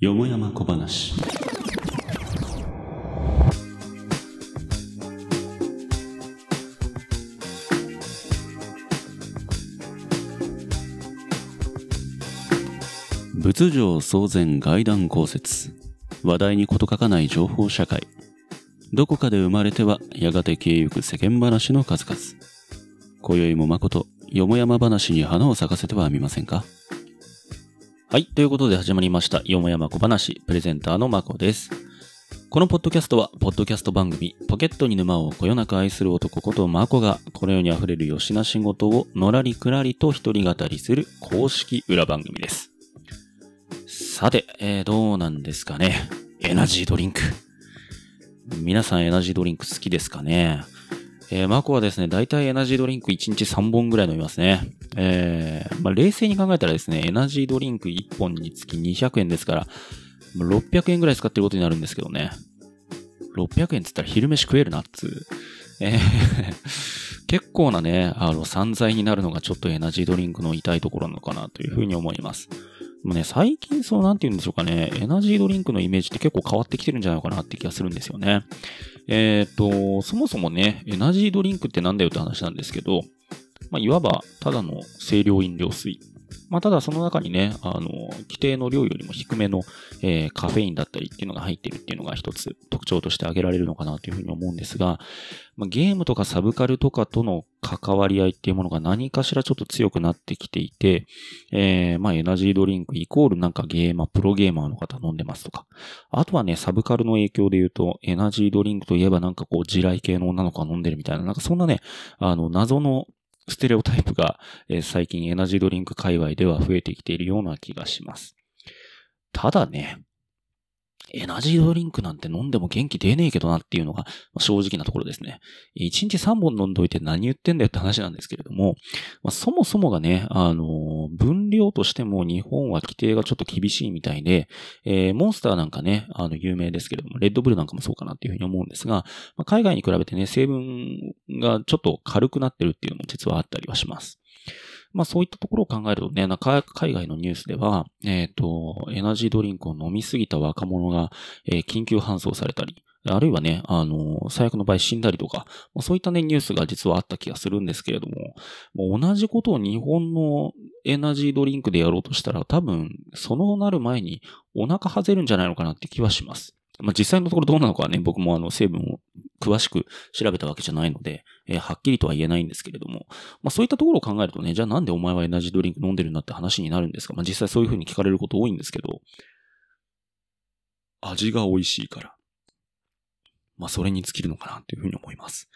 よもやま小話。仏上創前外談公説。話題に事欠かない情報社会。どこかで生まれては、やがて消えゆく世間話の数々。今宵も誠、よもやま話に花を咲かせてはみませんか？はい。ということで始まりました。よもやま小話、プレゼンターのまこです。このポッドキャストは、ポッドキャスト番組、ポケットに沼をこよなく愛する男ことまこが、この世に溢れるよしな仕事をのらりくらりと一人語りする公式裏番組です。さて、えー、どうなんですかね。エナジードリンク。皆さんエナジードリンク好きですかね？えー、マコはですね、大体エナジードリンク1日3本ぐらい飲みますね。えー、まあ、冷静に考えたらですね、エナジードリンク1本につき200円ですから、600円ぐらい使ってることになるんですけどね。600円っつったら昼飯食えるなっつう。えー 結構なね、あの、散財になるのがちょっとエナジードリンクの痛いところなのかなというふうに思います。もうね、最近そうなんて言うんでしょうかね、エナジードリンクのイメージって結構変わってきてるんじゃないかなって気がするんですよね。えっ、と、そもそもね、エナジードリンクってなんだよって話なんですけど、まあ、いわば、ただの清涼飲料水。まあ、ただその中にね、あの、規定の量よりも低めの、えーカフェインだったりっていうのが入ってるっていうのが一つ特徴として挙げられるのかなというふうに思うんですが、まあ、ゲームとかサブカルとかとの関わり合いっていうものが何かしらちょっと強くなってきていて、えーまあ、エナジードリンクイコールなんかゲーマー、プロゲーマーの方飲んでますとか。あとはね、サブカルの影響で言うと、エナジードリンクといえばなんかこう、地雷系の女の子が飲んでるみたいな、なんかそんなね、あの、謎のステレオタイプが、えー最近エナジードリンク界隈では増えてきているような気がします。ただね、エナジードリンクなんて飲んでも元気出ねえけどなっていうのが正直なところですね。1日3本飲んどいて何言ってんだよって話なんですけれども、まあ、そもそもがね、あの分量としても日本は規定がちょっと厳しいみたいで、えーモンスターなんかね、あの、有名ですけれども、レッドブルなんかもそうかなっていうふうに思うんですが、まあ、海外に比べてね、成分がちょっと軽くなってるっていうのも実はあったりはします。まあそういったところを考えるとね、なんか海外のニュースでは、えっ、と、エナジードリンクを飲みすぎた若者が、えー緊急搬送されたり、あるいはね、あの、最悪の場合死んだりとか、まあそういったね、ニュースが実はあった気がするんですけれども、もう同じことを日本のエナジードリンクでやろうとしたら、多分、そのなる前にお腹外れるんじゃないのかなって気はします。まあ実際のところどうなのかはね、僕もあの成分を詳しく調べたわけじゃないので、えーはっきりとは言えないんですけれども、まあそういったところを考えるとね、じゃあなんでお前はエナジードリンク飲んでるんだって話になるんですか？まあ実際そういう風に聞かれること多いんですけど、味が美味しいから。まあそれに尽きるのかなという風に思います。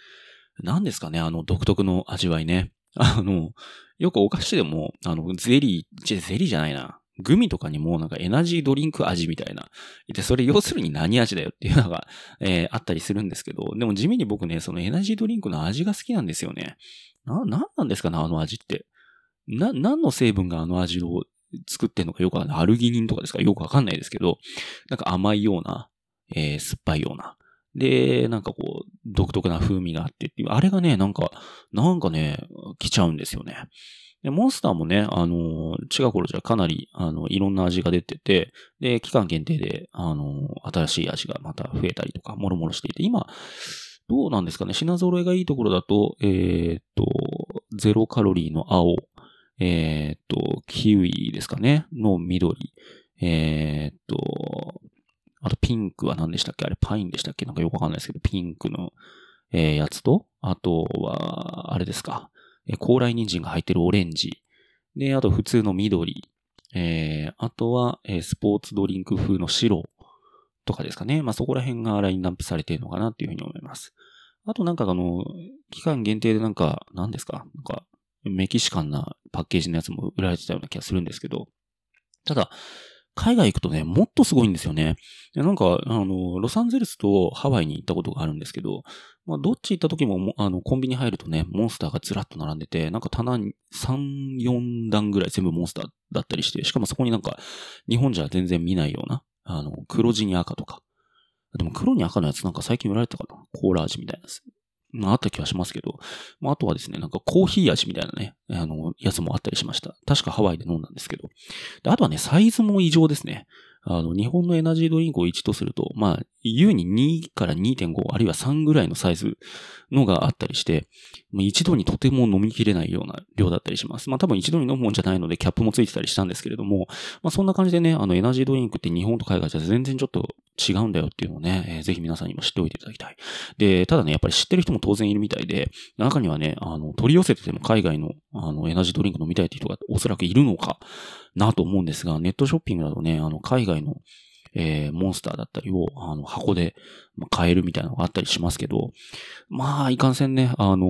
何ですかね、あの独特の味わいね。あの、よくお菓子でも、あの、ゼリー、ゼリーじゃないな。グミとかにもなんかエナジードリンク味みたいな。で、それ要するに何味だよっていうのが、えーあったりするんですけど、でも地味に僕ね、そのエナジードリンクの味が好きなんですよね。な、なんなんですかね、あの味って。な、何の成分があの味を作ってんのかよくわかんない。アルギニンとかですか？よくわかんないですけど、なんか甘いような、えー酸っぱいような。で、なんかこう、独特な風味があってっていう、あれがね、なんか、なんかね、来ちゃうんですよね。で、モンスターもね、あの、違う頃じゃかなり、あの、いろんな味が出てて、で、期間限定で、あの、新しい味がまた増えたりとか、もろもろしていて、今、どうなんですかね？品揃えがいいところだと、えーっと、ゼロカロリーの青、えーっと、キウイですかね？の緑、えーっと、あとピンクは何でしたっけ？あれパインでしたっけ？なんかよくわかんないですけど、ピンクの、えーやつと、あとは、あれですか？え高麗人参が入ってるオレンジ。で、あと普通の緑。えーあとは、えスポーツドリンク風の白とかですかね。まあ、そこら辺がラインナップされてるのかなっていうふうに思います。あとなんかあの、期間限定でなんか、何ですか？なんか、メキシカンなパッケージのやつも売られてたような気がするんですけど、ただ、海外行くとね、もっとすごいんですよね。なんか、あの、ロサンゼルスとハワイに行ったことがあるんですけど、まあ、どっち行った時も、あの、コンビニ入るとね、モンスターがずらっと並んでて、なんか棚に3、4段ぐらい全部モンスターだったりして、しかもそこになんか、日本じゃ全然見ないような、あの、黒地に赤とか。でも黒に赤のやつなんか最近売られたかな？コーラ味みたいなやつ。まあ、あった気はしますけど、まあ、あとはですね、なんかコーヒー味みたいなね、あの、やつもあったりしました。確かハワイで飲んだんですけど。であとはね、サイズも異常ですね。あの、日本のエナジードリンクを1とすると、まあ、優に2から2.5、あるいは3ぐらいのサイズのがあったりして、一度にとても飲みきれないような量だったりします。まあ多分一度に飲むもんじゃないのでキャップもついてたりしたんですけれども、まあそんな感じでね、あのエナジードリンクって日本と海外じゃ全然ちょっと違うんだよっていうのをね、えー、ぜひ皆さんにも知っておいていただきたい。で、ただね、やっぱり知ってる人も当然いるみたいで、中にはね、あの、取り寄せてても海外の、あの、エナジードリンク飲みたいっていう人がおそらくいるのかなと思うんですが、ネットショッピングだとね、あの、海外のえー、モンスターだったりを、あの、箱で買えるみたいなのがあったりしますけど、まあ、いかんせんね、あのー、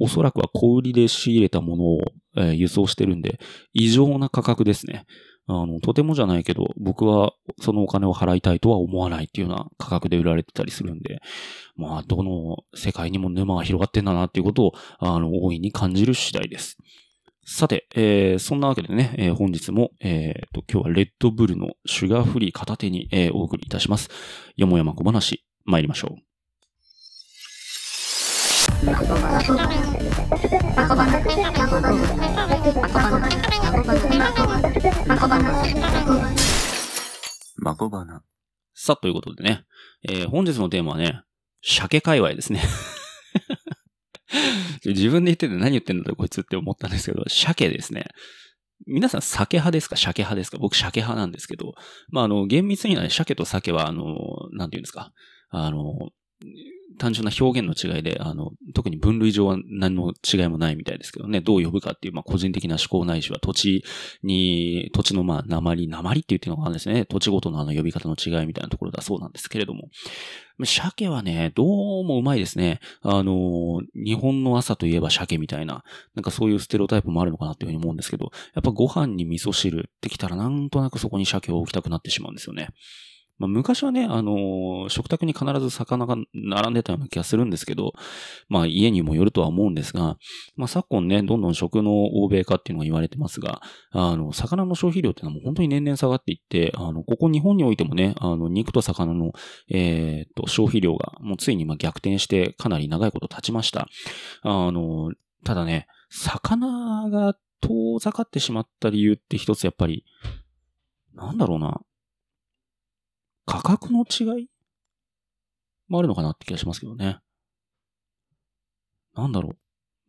おそらくは小売りで仕入れたものを、えー、輸送してるんで、異常な価格ですね。あの、とてもじゃないけど、僕はそのお金を払いたいとは思わないっていうような価格で売られてたりするんで、まあ、どの世界にも沼が広がってんだなっていうことを、あの、大いに感じる次第です。さて、えー、そんなわけでね、えー、本日も、えー、と、今日はレッドブルのシュガーフリー片手に、えー、お送りいたします。よもやま小話、参りましょう。まこばな。さあ、ということでね、えー、本日のテーマはね、鮭界隈ですね。自分で言ってて何言ってんだろこいつって思ったんですけど、鮭ですね。皆さん鮭派ですか？鮭派ですか？僕鮭派なんですけど、まあ、あの、厳密にはね、鮭と鮭は、あの、なんて言うんですか？あの、単純な表現の違いで、あの、特に分類上は何の違いもないみたいですけどね、どう呼ぶかっていう、まあ、個人的な思考ないしは土地に、土地のまあ、鉛、鉛って言ってるのがあるんですね。土地ごとのあの呼び方の違いみたいなところだそうなんですけれども。鮭はね、どうもうまいですね。あの、日本の朝といえば鮭みたいな、なんかそういうステレオタイプもあるのかなっていうふうに思うんですけど、やっぱご飯に味噌汁ってきたらなんとなくそこに鮭を置きたくなってしまうんですよね。まあ、昔はね、あのー、食卓に必ず魚が並んでたような気がするんですけど、まあ家にもよるとは思うんですが、まあ昨今ね、どんどん食の欧米化っていうのが言われてますが、あの、魚の消費量っていうのはもう本当に年々下がっていって、あの、ここ日本においてもね、あの、肉と魚の、えー、っと、消費量がもうついにま逆転してかなり長いこと経ちました。あの、ただね、魚が遠ざかってしまった理由って一つやっぱり、なんだろうな。価格の違い？もあるのかなって気がしますけどね。なんだろう。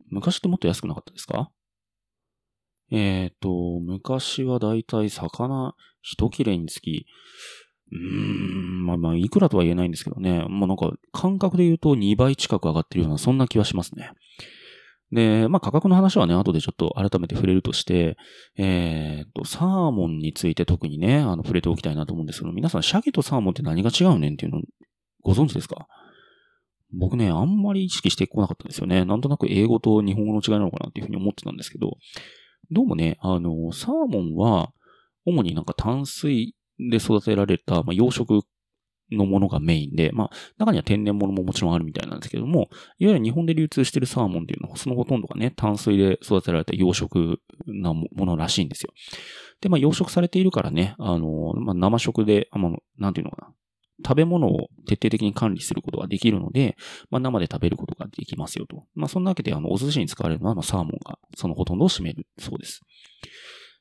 昔ってもっと安くなかったですか？えっ、ー、と、昔はだいたい魚一切れにつき、うーん、まあまあ、いくらとは言えないんですけどね。もうなんか、感覚で言うと2倍近く上がってるような、そんな気はしますね。で、まあ価格の話はね、後でちょっと改めて触れるとして、えっ、と、サーモンについて特にね、あの、触れておきたいなと思うんですけど、皆さん、鮭とサーモンって何が違うねんっていうのご存知ですか？僕ね、あんまり意識してこなかったんですよね。なんとなく英語と日本語の違いなのかなっていうふうに思ってたんですけど、どうもね、あの、サーモンは、主になんか淡水で育てられた、まあ、養殖のものがメインで、まあ、中には天然物ももちろんあるみたいなんですけども、いわゆる日本で流通しているサーモンっていうのは、そのほとんどがね、淡水で育てられた養殖なものらしいんですよ。で、まあ、養殖されているからね、あの、まあ、生食で、まあ、なんていうのかな。食べ物を徹底的に管理することができるので、まあ、生で食べることができますよと。まあ、そんなわけで、あの、お寿司に使われるのは、まあ、サーモンがそのほとんどを占めるそうです。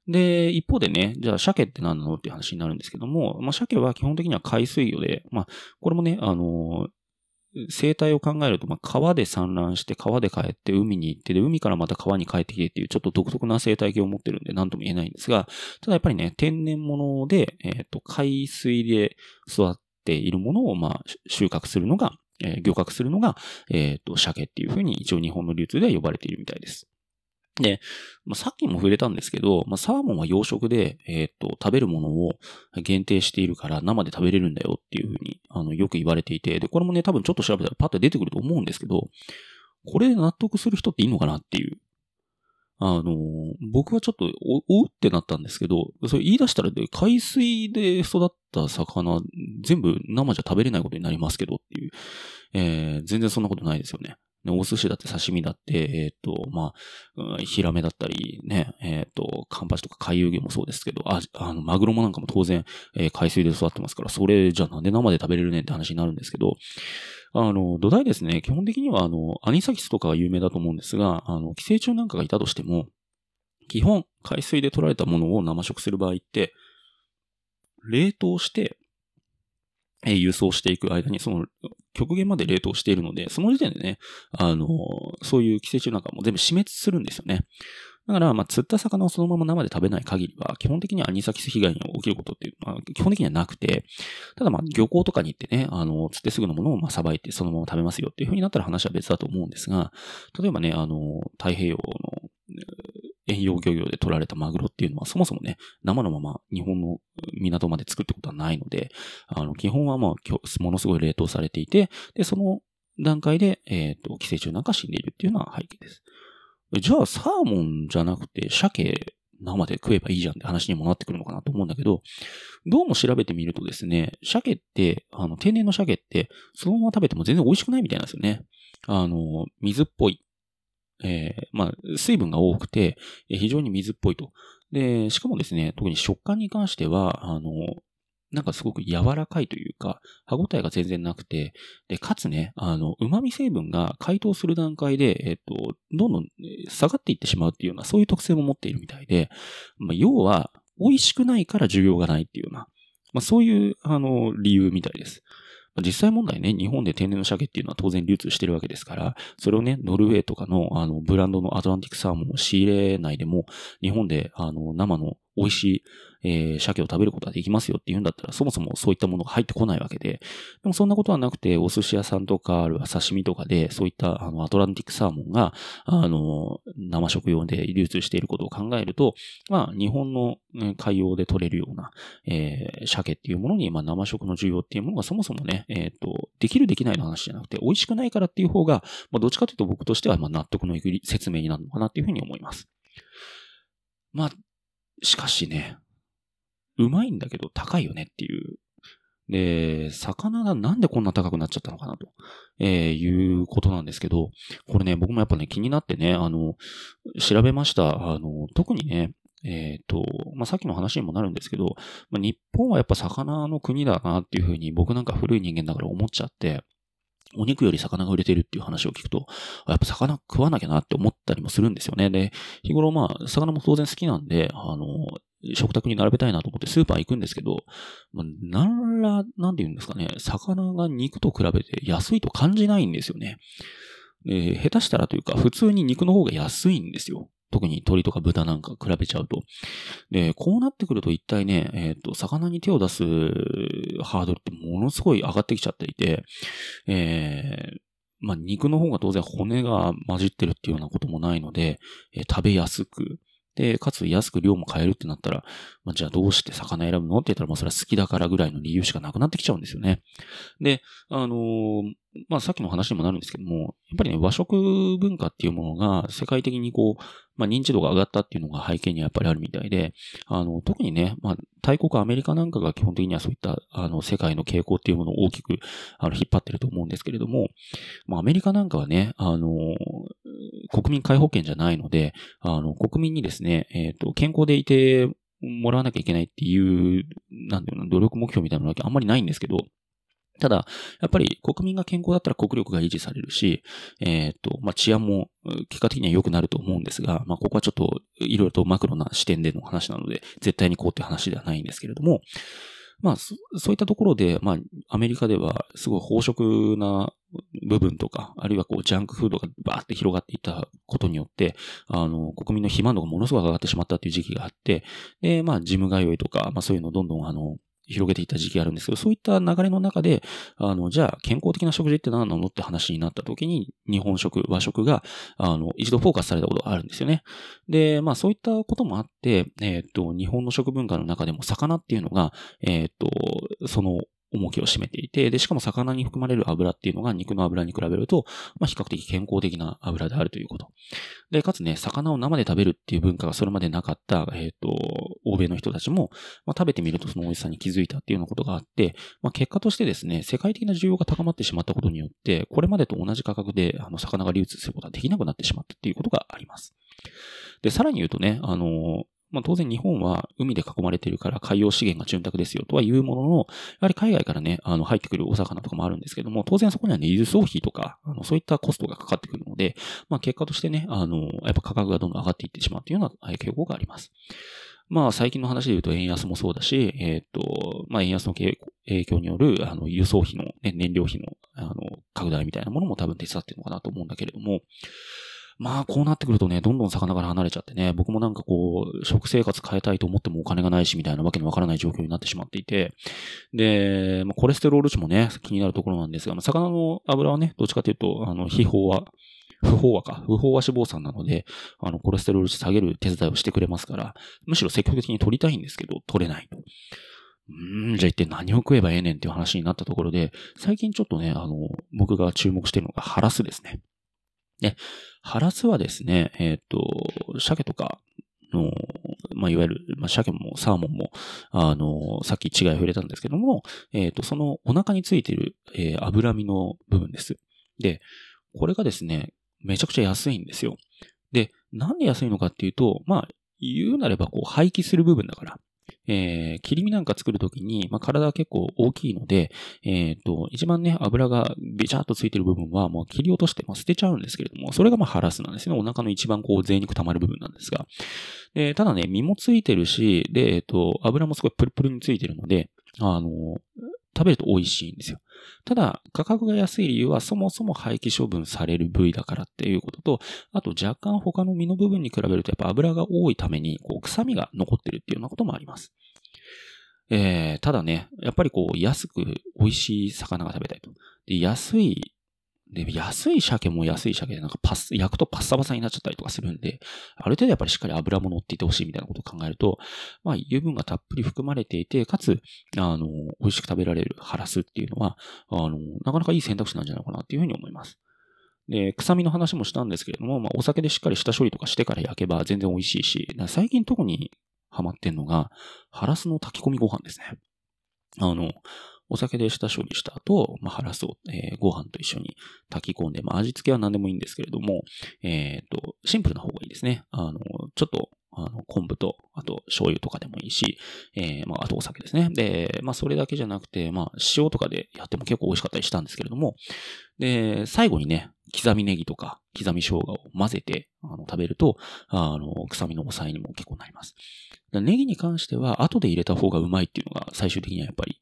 で、一方でね、じゃあ鮭って何なのっていう話になるんですけども、まあ、鮭は基本的には海水魚で、まあ、これもね、あの生態を考えると、まあ、川で産卵して、川で帰って海に行って、で、海からまた川に帰ってきてっていう、ちょっと独特な生態系を持ってるんで、何とも言えないんですが、ただやっぱりね、天然物で、えっ、ー、と、海水で育っているものを、まあ、収穫するのが、えー、漁獲するのが、えっ、ー、と、鮭っていうふうに一応日本の流通では呼ばれているみたいです。で、まあ、さっきも触れたんですけど、まあ、サーモンは養殖で、えっ、と、食べるものを限定しているから生で食べれるんだよっていうふうに、あの、よく言われていて、で、これもね、多分ちょっと調べたらパッと出てくると思うんですけど、これで納得する人っていいのかなっていう。あの、僕はちょっとお、おってなったんですけど、それ言い出したらで、海水で育った魚、全部生じゃ食べれないことになりますけどっていう、えー、全然そんなことないですよね。ね、お寿司だって刺身だって、えっ、ー、と、まあ、ヒラメだったり、ね、えっ、ー、と、カンパチとか海遊魚もそうですけど、あ、あの、マグロもなんかも当然、えー、海水で育ってますから、それじゃなんで生で食べれるねんって話になるんですけど、あの、土台ですね、基本的には、あの、アニサキスとかが有名だと思うんですが、あの、寄生虫なんかがいたとしても、基本、海水で取られたものを生食する場合って、冷凍して、え輸送していく間に、その、極限まで冷凍しているので、その時点でね、あの、そういう寄生虫なんかも全部死滅するんですよね。だから、まあ、釣った魚をそのまま生で食べない限りは、基本的にはアニサキス被害が起きることっていうのは、基本的にはなくて、ただまあ、漁港とかに行ってね、あの、釣ってすぐのものをまあ、さばいてそのまま食べますよっていう風になったら話は別だと思うんですが、例えばね、あの、太平洋の、遠洋漁業で取られたマグロっていうのはそもそもね、生のまま日本の港まで作ってことはないので、あの、基本はまあ、ものすごい冷凍されていて、で、その段階で、えっ、ー、と、寄生虫なんか死んでいるっていうのは背景です。じゃあ、サーモンじゃなくて、鮭生で食えばいいじゃんって話にもなってくるのかなと思うんだけど、どうも調べてみるとですね、鮭って、あの、天然の鮭って、そのまま食べても全然美味しくないみたいなんですよね。あの、水っぽい。えー、まあ、水分が多くて、非常に水っぽいと。で、しかもですね、特に食感に関しては、あの、なんかすごく柔らかいというか、歯応えが全然なくて、で、かつね、あの、旨味成分が解凍する段階で、えっと、どんどん下がっていってしまうっていうような、そういう特性も持っているみたいで、まあ、要は、美味しくないから需要がないっていうような、まあ、そういう、あの、理由みたいです。実際問題ね、日本で天然の鮭っていうのは当然流通してるわけですから、それをね、ノルウェーとかのあのブランドのアトランティックサーモンを仕入れないでも、日本であの生の美味しいえー、鮭を食べることができますよって言うんだったら、そもそもそういったものが入ってこないわけで、でもそんなことはなくて、お寿司屋さんとか、あるいは刺身とかで、そういったあのアトランティックサーモンが、あの、生食用で流通していることを考えると、まあ、日本の海洋で取れるような、えー、鮭っていうものに、まあ、生食の需要っていうものがそもそもね、えっ、ー、と、できるできないの話じゃなくて、美味しくないからっていう方が、まあ、どっちかというと僕としては、まあ、納得のいく説明になるのかなっていうふうに思います。まあ、しかしね、うまいんだけど高いよねっていう。で、魚がなんでこんな高くなっちゃったのかなと、えー、いうことなんですけど、これね、僕もやっぱね、気になってね、あの、調べました。あの、特にね、えっ、ー、と、まあ、さっきの話にもなるんですけど、まあ、日本はやっぱ魚の国だなっていうふうに僕なんか古い人間だから思っちゃって、お肉より魚が売れてるっていう話を聞くと、やっぱ魚食わなきゃなって思ったりもするんですよね。で、日頃まあ、魚も当然好きなんで、あの、食卓に並べたいなと思ってスーパー行くんですけど、まあ、なんら、なんて言うんですかね、魚が肉と比べて安いと感じないんですよね。えー、下手したらというか、普通に肉の方が安いんですよ。特に鳥とか豚なんか比べちゃうと。で、こうなってくると一体ね、えっ、ー、と、魚に手を出すハードルってものすごい上がってきちゃっていて、えー、まあ、肉の方が当然骨が混じってるっていうようなこともないので、えー、食べやすく、で、かつ安く量も買えるってなったら、まあ、じゃあどうして魚選ぶの？って言ったら、まあそれは好きだからぐらいの理由しかなくなってきちゃうんですよね。で、あのー、まあさっきの話にもなるんですけども、やっぱりね、和食文化っていうものが世界的にこう、まあ認知度が上がったっていうのが背景にやっぱりあるみたいで、あの、特にね、まあ大国アメリカなんかが基本的にはそういった、あの、世界の傾向っていうものを大きく、あの、引っ張ってると思うんですけれども、まあアメリカなんかはね、あの、国民皆保険じゃないので、あの、国民にですね、えっ、ー、と、健康でいてもらわなきゃいけないっていう、なんていうの、努力目標みたいなのはあんまりないんですけど、ただ、やっぱり国民が健康だったら国力が維持されるし、えっ、ー、と、まあ、治安も結果的には良くなると思うんですが、まあ、ここはちょっといろいろとマクロな視点での話なので、絶対にこうって話ではないんですけれども、まあ、そういったところで、まあ、アメリカではすごい飽食な部分とか、あるいはこう、ジャンクフードがバーって広がっていたことによって、あの、国民の肥満度がものすごく上がってしまったっていう時期があって、で、まあ、ジム通いとか、まあそういうのをどんどんあの、広げていた時期があるんですけど、そういった流れの中で、あの、じゃあ健康的な食事って何なのって話になった時に、日本食、和食が、あの、一度フォーカスされたことがあるんですよね。で、まあそういったこともあって、えっ、ー、と、日本の食文化の中でも魚っていうのが、えっ、ー、と、その、重きを占めていて、で、しかも魚に含まれる油っていうのが肉の油に比べると、まあ、比較的健康的な油であるということ。で、かつね、魚を生で食べるっていう文化がそれまでなかった、えっ、ー、と、欧米の人たちも、まあ、食べてみるとその美味しさに気づいたっていうようなことがあって、まあ、結果としてですね、世界的な需要が高まってしまったことによって、これまでと同じ価格で、あの、魚が流通することはできなくなってしまったっていうことがあります。で、さらに言うとね、あの、まあ、当然日本は海で囲まれているから海洋資源が潤沢ですよとは言うものの、やはり海外からね、あの入ってくるお魚とかもあるんですけども、当然そこにはね、輸送費とか、あのそういったコストがかかってくるので、まあ結果としてね、あの、やっぱ価格がどんどん上がっていってしまうというような傾向があります。まあ最近の話で言うと円安もそうだし、えっ、ー、と、まあ円安の影響による、あの、輸送費の、ね、燃料費の、あの、拡大みたいなものも多分手伝ってるのかなと思うんだけれども、まあ、こうなってくるとね、どんどん魚から離れちゃってね、僕もなんかこう、食生活変えたいと思ってもお金がないし、みたいなわけのわからない状況になってしまっていて、で、まあ、コレステロール値もね、気になるところなんですが、まあ、魚の油はね、どっちかというと、あの、秘宝は、不飽和か。不飽和脂肪酸なので、あの、コレステロール値下げる手伝いをしてくれますから、むしろ積極的に取りたいんですけど、取れないと。うん、じゃあ一体何を食えばええねんっていう話になったところで、最近ちょっとね、あの、僕が注目してるのがハラスですね。ね、ハラスはですね、えっ、ー、と、鮭とかの、まあ、いわゆる、まあ、鮭もサーモンも、あの、さっき違い触れたんですけども、えっ、ー、と、そのお腹についている、えー、脂身の部分です。で、これがですね、めちゃくちゃ安いんですよ。で、なんで安いのかっていうと、まあ、言うなればこう廃棄する部分だから。えー、切り身なんか作るときに、まあ、体は結構大きいので、えっ、ー、と、一番ね、油がべちゃっとついてる部分はもう切り落として、まあ、捨てちゃうんですけれども、それがまあハラスなんですね。お腹の一番こう、贅肉溜まる部分なんですが。で、ただね、身もついてるし、で、えっ、ー、と、油もすごいプルプルについてるので、あの、食べると美味しいんですよ。ただ、価格が安い理由はそもそも廃棄処分される部位だからっていうことと、あと若干他の身の部分に比べるとやっぱ油が多いために、こう、臭みが残ってるっていうようなこともあります。えー、ただね、やっぱりこう、安く美味しい魚が食べたいと。で、安いで、安い鮭も安い鮭でなんかパス、焼くとパッサパサになっちゃったりとかするんで、ある程度やっぱりしっかり油も乗っていてほしいみたいなことを考えると、まあ油分がたっぷり含まれていて、かつ、あの、美味しく食べられるハラスっていうのは、あの、なかなかいい選択肢なんじゃないかなっていうふうに思います。で、臭みの話もしたんですけれども、まあお酒でしっかり下処理とかしてから焼けば全然美味しいし、最近特にハマってんのが、ハラスの炊き込みご飯ですね。あの、お酒で下処理した後、まあ、ハラスを、えー、ご飯と一緒に炊き込んで、まあ、味付けは何でもいいんですけれども、えっ、ー、と、シンプルな方がいいですね。あの、ちょっと、あの、昆布と、あと、醤油とかでもいいし、えー、まあ、あとお酒ですね。で、まあ、それだけじゃなくて、まあ、塩とかでやっても結構美味しかったりしたんですけれども、で、最後にね、刻みネギとか、刻み生姜を混ぜて、あの、食べると、あの、臭みの抑えにも結構なります。ネギに関しては、後で入れた方がうまいっていうのが最終的にはやっぱり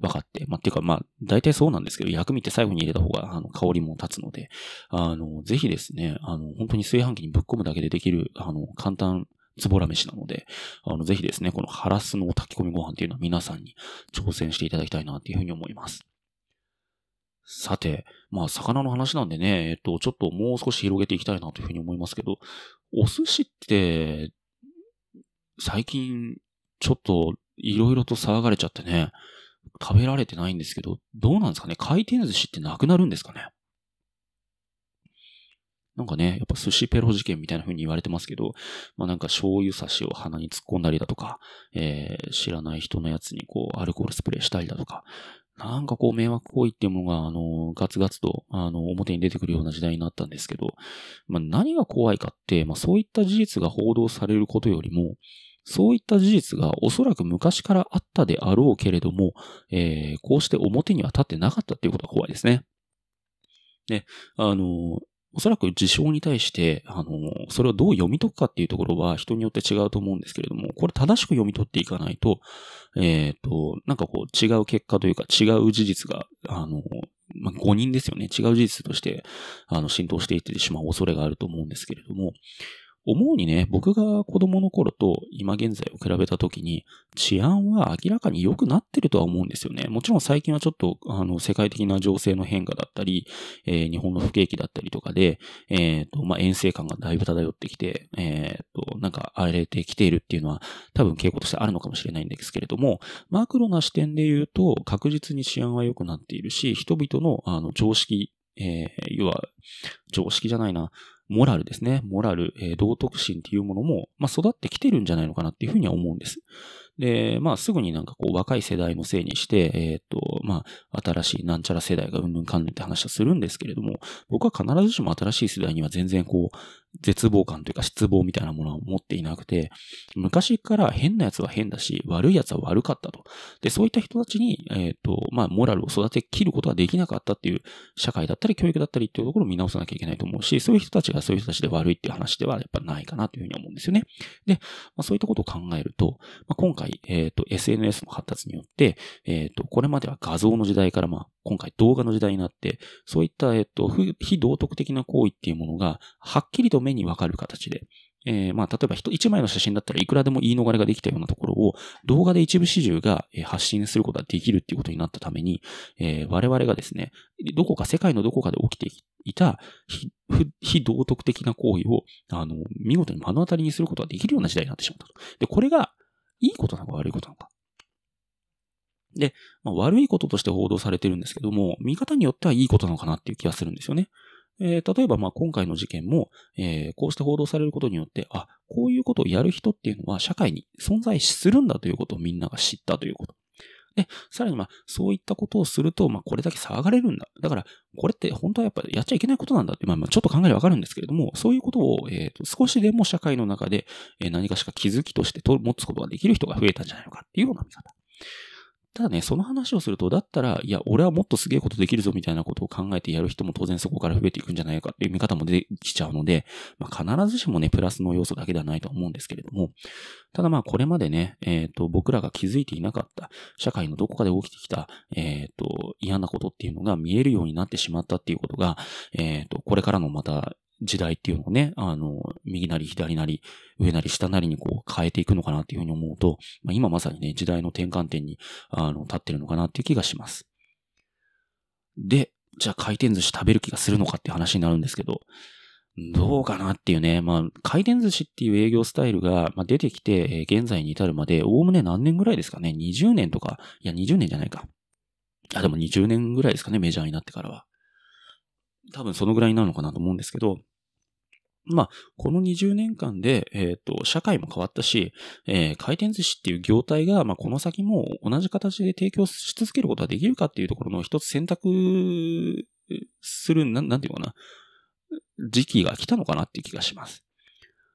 分かって、まあ、っていうか、まあ、大体そうなんですけど、薬味って最後に入れた方が、あの、香りも立つので、あの、ぜひですね、あの、本当に炊飯器にぶっ込むだけでできる、あの、簡単、ズボラ飯なので、あの、ぜひですね、このハラスの炊き込みご飯っていうのは皆さんに挑戦していただきたいなっていうふうに思います。さて、まあ、魚の話なんでね、えっと、ちょっともう少し広げていきたいなというふうに思いますけど、お寿司って、最近、ちょっと、いろいろと騒がれちゃってね、食べられてないんですけど、どうなんですかね？回転寿司ってなくなるんですかね？なんかね、やっぱ寿司ペロ事件みたいな風に言われてますけど、まあなんか醤油差しを鼻に突っ込んだりだとか、えー、知らない人のやつにこう、アルコールスプレーしたりだとか、なんかこう迷惑行為っていうものが、あの、ガツガツと、あの、表に出てくるような時代になったんですけど、まあ何が怖いかって、まあそういった事実が報道されることよりも、そういった事実がおそらく昔からあったであろうけれども、えー、こうして表には立ってなかったっていうことが怖いですね。で、あの、おそらく事象に対して、あの、それをどう読み解くかっていうところは人によって違うと思うんですけれども、これ正しく読み取っていかないと、えっ、ー、と、なんかこう違う結果というか違う事実が、あの、まあ、誤認ですよね。違う事実として、あの、浸透していってしまう恐れがあると思うんですけれども、思うにね、僕が子供の頃と今現在を比べたときに、治安は明らかに良くなってるとは思うんですよね。もちろん最近はちょっと、あの、世界的な情勢の変化だったり、えー、日本の不景気だったりとかで、えっ、ー、と、まあ、遠征感がだいぶ漂ってきて、えっ、ー、と、なんか荒れてきているっていうのは、多分傾向としてあるのかもしれないんですけれども、マクロな視点で言うと、確実に治安は良くなっているし、人々の、あの、常識、えー、要は、常識じゃないな、モラルですね。モラル、えー、道徳心っていうものも、まあ、育ってきてるんじゃないのかなっていうふうには思うんです。で、まあ、すぐになんかこう、若い世代のせいにして、えっ、ー、と、まあ、新しいなんちゃら世代がうんぬんかんぬんって話はするんですけれども、僕は必ずしも新しい世代には全然こう、絶望感というか失望みたいなものは持っていなくて、昔から変な奴は変だし、悪い奴は悪かったと。で、そういった人たちに、えっ、ー、と、まあ、モラルを育てきることができなかったっていう社会だったり教育だったりっていうところを見直さなきゃいけないと思うし、そういう人たちがそういう人たちで悪いっていう話ではやっぱないかなというふうに思うんですよね。で、まあ、そういったことを考えると、まあ、今回、えっ、ー、と、SNS の発達によって、えっ、ー、と、これまでは画像の時代から、まあ、今回動画の時代になって、そういった、えっ、と、非道徳的な行為っていうものが、はっきりと目にわかる形で、えー、まあ、例えば一枚の写真だったらいくらでも言い逃れができたようなところを動画で一部始終が発信することができるっていうことになったために、えー、我々がですね、どこか世界のどこかで起きていた非道徳的な行為を、あの、見事に目の当たりにすることができるような時代になってしまったと。で、これがいいことなのか悪いことなのか。で、まあ、悪いこととして報道されてるんですけども、見方によってはいいことなのかなっていう気がするんですよね。えー、例えば、ま、今回の事件も、えー、こうして報道されることによって、あ、こういうことをやる人っていうのは社会に存在するんだということをみんなが知ったということ。で、さらにま、そういったことをすると、ま、これだけ騒がれるんだ。だから、これって本当はやっぱりやっちゃいけないことなんだって、ま、ま、ちょっと考えればわかるんですけれども、そういうことを、え、ー、と、少しでも社会の中で、え何かしか気づきとして持つことができる人が増えたんじゃないのかっていうような見方。ただね、その話をすると、だったら、いや、俺はもっとすげえことできるぞみたいなことを考えてやる人も当然そこから増えていくんじゃないかっていう見方も出てきちゃうので、まあ、必ずしもね、プラスの要素だけではないと思うんですけれども、ただまあ、これまでね、えっ、ー、と、僕らが気づいていなかった、社会のどこかで起きてきた、えっ、ー、と、嫌なことっていうのが見えるようになってしまったっていうことが、えっ、ー、と、これからのまた時代っていうのをね、あの、右なり左なり、上なり下なりにこう変えていくのかなっていうふうに思うと、まあ、今まさにね、時代の転換点に、あの、立ってるのかなっていう気がします。で、じゃあ回転寿司食べる気がするのかって話になるんですけど、どうかなっていうね。まあ、回転寿司っていう営業スタイルが、まあ、出てきて、現在に至るまで、おおむね何年ぐらいですかね ?20 年とか、いや、20年じゃないか。あ、でも20年ぐらいですかね、メジャーになってからは。多分そのぐらいになるのかなと思うんですけど、まあ、この20年間で、えっ、ー、と、社会も変わったし、えー、回転寿司っていう業態が、まあ、この先も同じ形で提供し続けることができるかっていうところの一つ選択する、なん、なんていうかな、時期が来たのかなっていう気がします。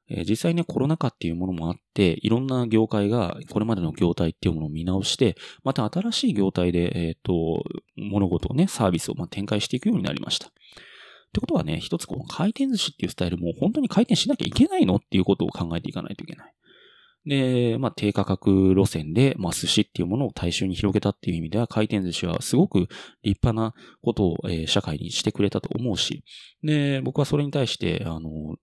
えー、実際ね、コロナ禍っていうものもあって、いろんな業界がこれまでの業態っていうものを見直して、また新しい業態で、えっ、ー、と、物事をね、サービスをま展開していくようになりました。ってことはね、一つこの回転寿司っていうスタイルも本当に回転しなきゃいけないのっていうことを考えていかないといけない。で、まあ、低価格路線で、まあ、寿司っていうものを大衆に広げたっていう意味では、回転寿司はすごく立派なことを、えー、社会にしてくれたと思うし、で、僕はそれに対して、あの、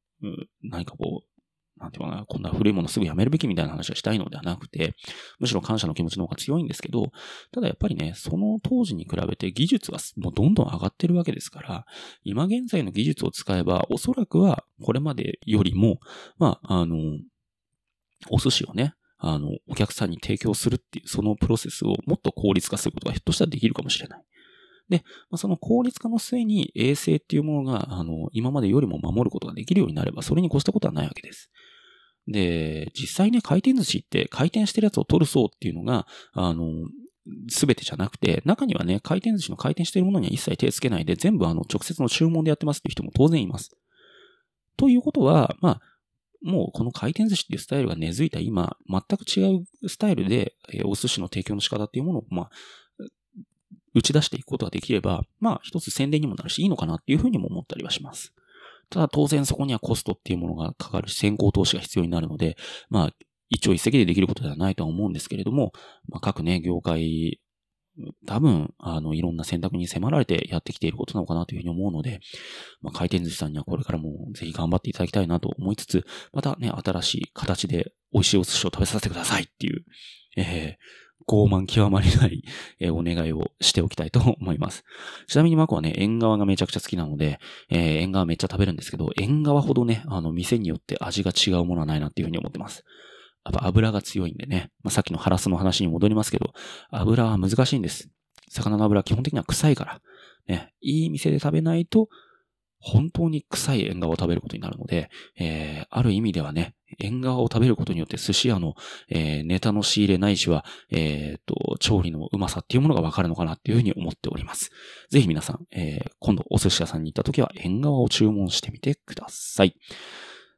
何かこう、なんていうかな、こんな古いものすぐやめるべきみたいな話はしたいのではなくて、むしろ感謝の気持ちの方が強いんですけど、ただやっぱりね、その当時に比べて技術はもうどんどん上がってるわけですから、今現在の技術を使えば、おそらくはこれまでよりも、まあ、あの、お寿司をね、あの、お客さんに提供するっていう、そのプロセスをもっと効率化することがひょっとしたらできるかもしれない。で、まあ、その効率化の末に衛生っていうものが、あの、今までよりも守ることができるようになれば、それに越したことはないわけです。で、実際ね、回転寿司って回転してるやつを取る層っていうのが、あの、すべてじゃなくて、中にはね、回転寿司の回転してるものには一切手つけないで、全部あの、直接の注文でやってますっていう人も当然います。ということは、まあ、もうこの回転寿司っていうスタイルが根付いた今、全く違うスタイルで、えお寿司の提供の仕方っていうものを、まあ、打ち出していくことができれば、まあ、一つ宣伝にもなるし、いいのかなっていうふうにも思ったりはします。ただ当然そこにはコストっていうものがかかるし、先行投資が必要になるので、まあ、一朝一夕でできることではないとは思うんですけれども、まあ、各ね、業界多分、あの、いろんな選択に迫られてやってきていることなのかなというふうに思うので、まあ、回転寿司さんにはこれからもぜひ頑張っていただきたいなと思いつつ、またね、新しい形で美味しいお寿司を食べさせてくださいっていう、えー、傲慢極まりない、え、お願いをしておきたいと 思います。ちなみにマコはね、縁側がめちゃくちゃ好きなので、えー、縁側めっちゃ食べるんですけど、縁側ほどね、あの、店によって味が違うものはないなっていうふうに思ってます。やっぱ油が強いんでね。まあ、さっきのハラスの話に戻りますけど、油は難しいんです。魚の油は基本的には臭いから。ね。いい店で食べないと、本当に臭い縁側を食べることになるので、えー、ある意味ではね、縁側を食べることによって寿司屋の、えー、ネタの仕入れないしは、えー、と、調理のうまさっていうものがわかるのかなっていうふうに思っております。ぜひ皆さん、えー、今度お寿司屋さんに行った時は縁側を注文してみてください。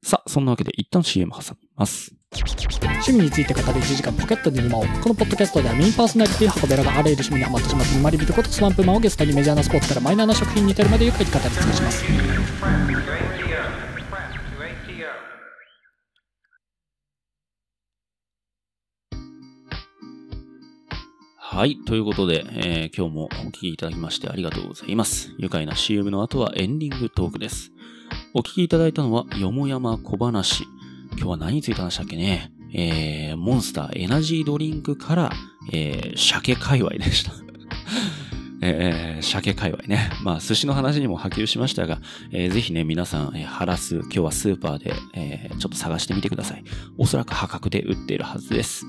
さあ、そんなわけで一旦 CM 挟みます。趣味について語る1時間ポケットで沼をこのポッドキャストではメインパーソナリティ箱べらがあらゆる趣味にハマってしまった沼り人ことスワンプマンをゲストにメジャーなスポーツからマイナーな食品に至るまでゆっくり語り尽くしますはい。ということで、えー、今日もお聞きいただきましてありがとうございます。愉快な CM の後はエンディングトークです。お聞きいただいたのは、よもやま小話。今日は何について話したっけね？えー、モンスターエナジードリンクから、えー、鮭界隈でした えー、鮭界隈ね。まあ、寿司の話にも波及しましたが、えー、ぜひね、皆さん、えー、ハラス、今日はスーパーで、えー、ちょっと探してみてください。おそらく破格で売っているはずです。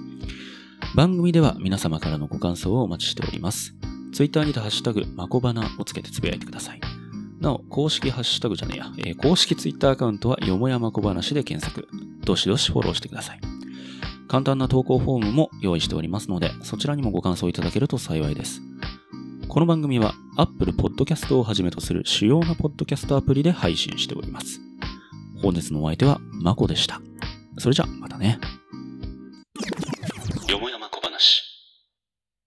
番組では皆様からのご感想をお待ちしております。ツイッターにてハッシュタグ、まこばなをつけてつぶやいてください。なお、公式ハッシュタグじゃねえや、えー、公式ツイッターアカウントはよもやま小話で検索。どしどしフォローしてください。簡単な投稿フォームも用意しておりますので、そちらにもご感想いただけると幸いです。この番組は Apple Podcast をはじめとする主要なポッドキャストアプリで配信しております。本日のお相手はまこでした。それじゃ、またね。よもやま小話。